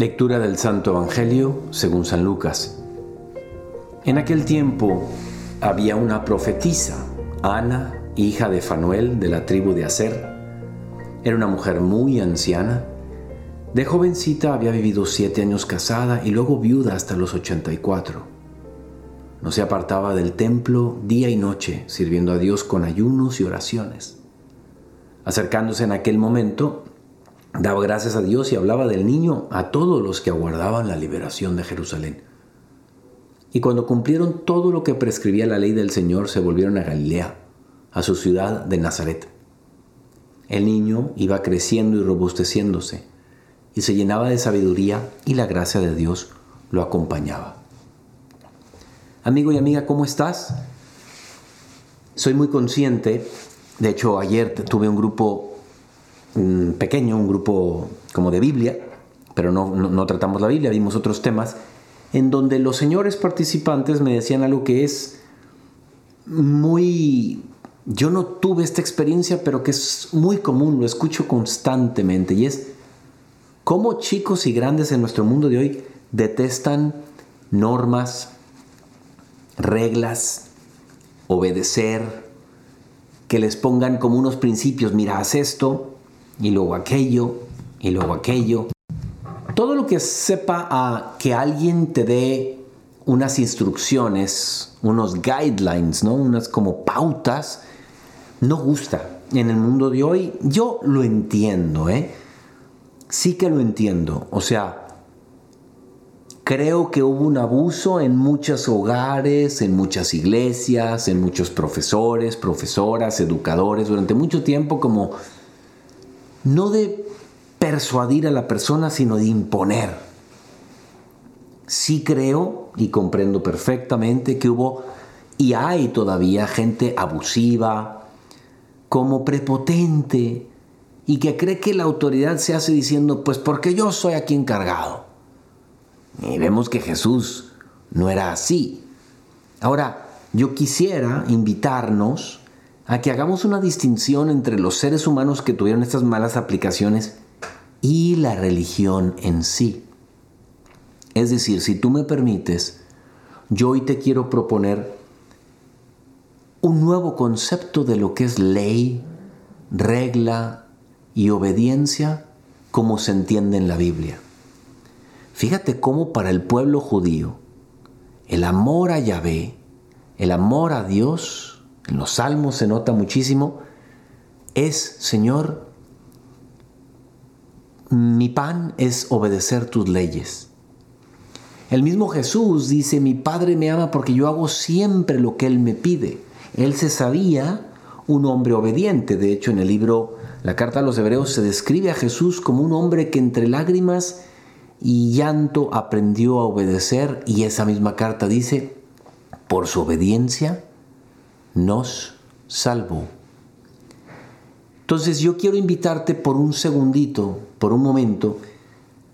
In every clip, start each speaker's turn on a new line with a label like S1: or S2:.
S1: Lectura del Santo Evangelio según San Lucas. En aquel tiempo había una profetisa, Ana, hija de Fanuel de la tribu de Aser. Era una mujer muy anciana. De jovencita había vivido siete años casada y luego viuda hasta los 84. No se apartaba del templo día y noche, sirviendo a Dios con ayunos y oraciones. Acercándose en aquel momento, daba gracias a Dios y hablaba del niño a todos los que aguardaban la liberación de Jerusalén. Y cuando cumplieron todo lo que prescribía la ley del Señor, se volvieron a Galilea, a su ciudad de Nazaret. El niño iba creciendo y robusteciéndose, y se llenaba de sabiduría y la gracia de Dios lo acompañaba. Amigo y amiga, ¿cómo estás? Soy muy consciente, de hecho ayer tuve un grupo pequeño, un grupo como de Biblia, pero no, no, tratamos la Biblia, vimos otros temas, en donde los señores participantes me decían algo que es muy... Yo no tuve esta experiencia, pero que es muy común, lo escucho constantemente, y es cómo chicos y grandes en nuestro mundo de hoy detestan normas, reglas, obedecer, que les pongan como unos principios, mira, haz esto, y luego aquello, y luego aquello. Todo lo que sepa a que alguien te dé unas instrucciones, unos guidelines, ¿no? Unas como pautas, no gusta. En el mundo de hoy yo lo entiendo, ¿eh? Sí que lo entiendo. O sea, creo que hubo un abuso en muchos hogares, en muchas iglesias, en muchos profesores, profesoras, educadores, durante mucho tiempo como no de persuadir a la persona, sino de imponer. Sí creo y comprendo perfectamente que hubo y hay todavía gente abusiva, como prepotente, y que cree que la autoridad se hace diciendo, pues porque yo soy aquí encargado. Y vemos que Jesús no era así. Ahora, yo quisiera invitarnos a que hagamos una distinción entre los seres humanos que tuvieron estas malas aplicaciones y la religión en sí. Es decir, si tú me permites, yo hoy te quiero proponer un nuevo concepto de lo que es ley, regla y obediencia como se entiende en la Biblia. Fíjate cómo para el pueblo judío el amor a Yahvé, el amor a Dios, en los salmos se nota muchísimo, es, Señor, mi pan es obedecer tus leyes. El mismo Jesús dice, mi Padre me ama porque yo hago siempre lo que Él me pide. Él se sabía un hombre obediente. De hecho, en el libro La Carta a los Hebreos se describe a Jesús como un hombre que entre lágrimas y llanto aprendió a obedecer y esa misma carta dice, por su obediencia nos salvó. Entonces yo quiero invitarte por un segundito, por un momento,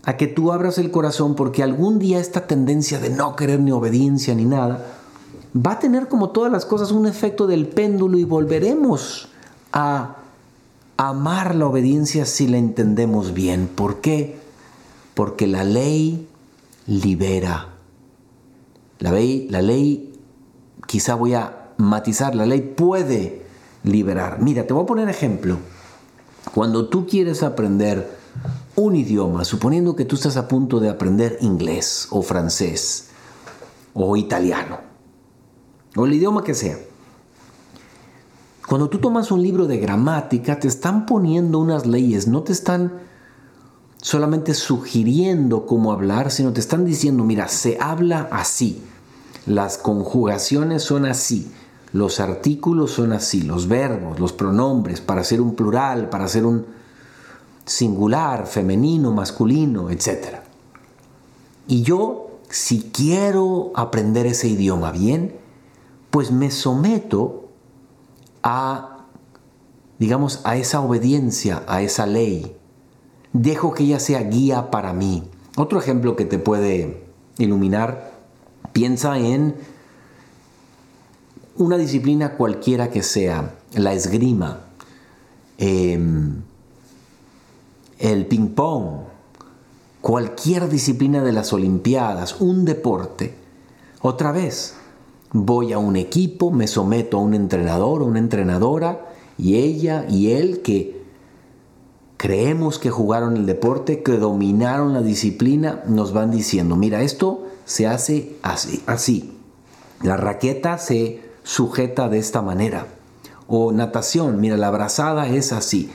S1: a que tú abras el corazón porque algún día esta tendencia de no querer ni obediencia ni nada va a tener como todas las cosas un efecto del péndulo y volveremos a amar la obediencia si la entendemos bien. ¿Por qué? Porque la ley libera. La ley, la ley quizá voy a matizar, la ley puede liberar. Mira, te voy a poner ejemplo. Cuando tú quieres aprender un idioma, suponiendo que tú estás a punto de aprender inglés o francés o italiano, o el idioma que sea, cuando tú tomas un libro de gramática, te están poniendo unas leyes, no te están solamente sugiriendo cómo hablar, sino te están diciendo, mira, se habla así, las conjugaciones son así, los artículos son así, los verbos, los pronombres, para ser un plural, para ser un singular, femenino, masculino, etc. Y yo, si quiero aprender ese idioma bien, pues me someto a, digamos, a esa obediencia, a esa ley. Dejo que ella sea guía para mí. Otro ejemplo que te puede iluminar, piensa en una disciplina cualquiera que sea, la esgrima, em, el ping-pong, cualquier disciplina de las Olimpiadas, un deporte, otra vez, voy a un equipo, me someto a un entrenador o una entrenadora y ella y él que creemos que jugaron el deporte, que dominaron la disciplina, nos van diciendo, mira, esto se hace así, así. La raqueta se sujeta de esta manera. O natación, mira, la brazada es así.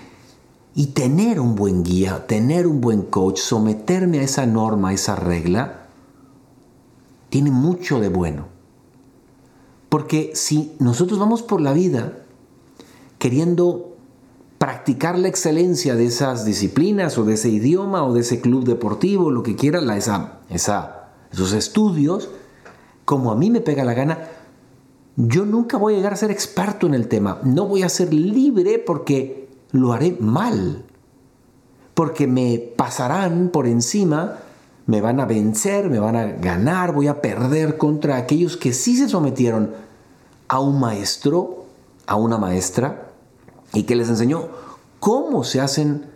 S1: Y tener un buen guía, tener un buen coach, someterme a esa norma, a esa regla, tiene mucho de bueno. Porque si nosotros vamos por la vida queriendo practicar la excelencia de esas disciplinas o de ese idioma o de ese club deportivo, lo que quiera, la, esa, esa, esos estudios, como a mí me pega la gana, yo nunca voy a llegar a ser experto en el tema. No voy a ser libre porque lo haré mal. Porque me pasarán por encima, me van a vencer, me van a ganar, voy a perder contra aquellos que sí se sometieron a un maestro, a una maestra, y que les enseñó cómo se hacen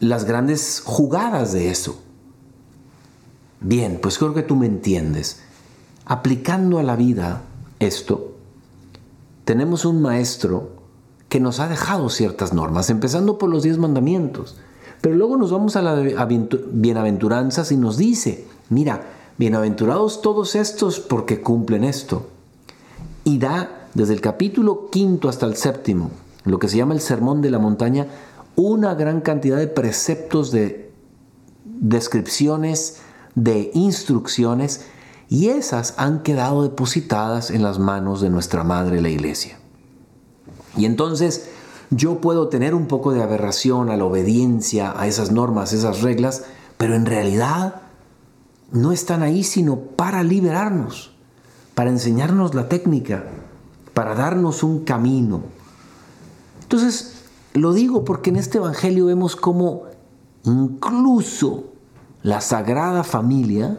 S1: las grandes jugadas de eso. Bien, pues creo que tú me entiendes. Aplicando a la vida esto, tenemos un maestro que nos ha dejado ciertas normas, empezando por los diez mandamientos. Pero luego nos vamos a las bienaventuranzas y nos dice, mira, bienaventurados todos estos porque cumplen esto. Y da desde el capítulo quinto hasta el séptimo, lo que se llama el Sermón de la Montaña, una gran cantidad de preceptos, de descripciones, de instrucciones y esas han quedado depositadas en las manos de nuestra Madre la Iglesia. Y entonces yo puedo tener un poco de aberración a la obediencia a esas normas, esas reglas, pero en realidad no están ahí sino para liberarnos, para enseñarnos la técnica, para darnos un camino. Entonces, lo digo porque en este Evangelio vemos cómo incluso la Sagrada Familia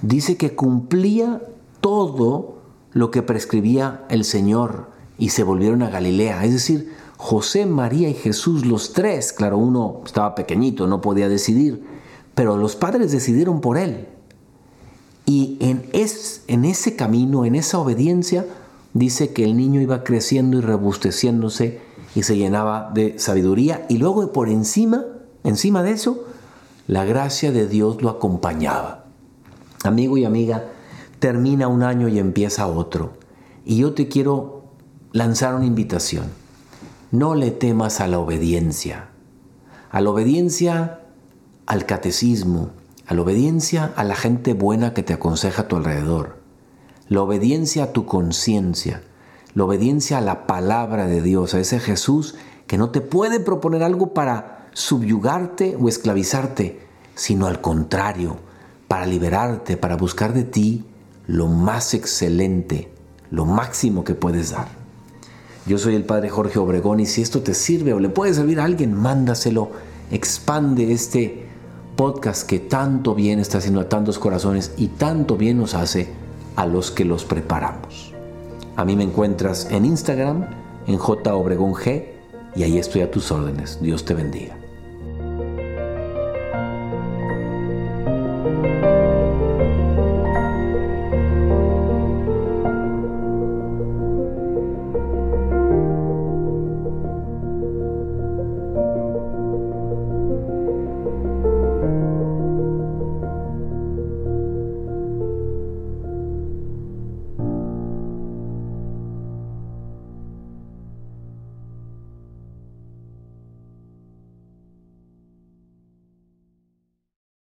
S1: dice que cumplía todo lo que prescribía el Señor y se volvieron a Galilea. Es decir, José, María y Jesús, los tres, claro, uno estaba pequeñito, no podía decidir, pero los padres decidieron por él. Y en, es, en ese camino, en esa obediencia, dice que el niño iba creciendo y rebusteciéndose y se llenaba de sabiduría y luego por encima, encima de eso, la gracia de Dios lo acompañaba. Amigo y amiga, termina un año y empieza otro. Y yo te quiero lanzar una invitación. No le temas a la obediencia. A la obediencia al catecismo, a la obediencia a la gente buena que te aconseja a tu alrededor, la obediencia a tu conciencia, la obediencia a la palabra de Dios, a ese Jesús que no te puede proponer algo para subyugarte o esclavizarte, sino al contrario, para liberarte, para buscar de ti lo más excelente, lo máximo que puedes dar. Yo soy el Padre Jorge Obregón y si esto te sirve o le puede servir a alguien, mándaselo, expande este podcast que tanto bien está haciendo a tantos corazones y tanto bien nos hace a los que los preparamos. A mí me encuentras en Instagram, en J Obregón G, y ahí estoy a tus órdenes. Dios te bendiga.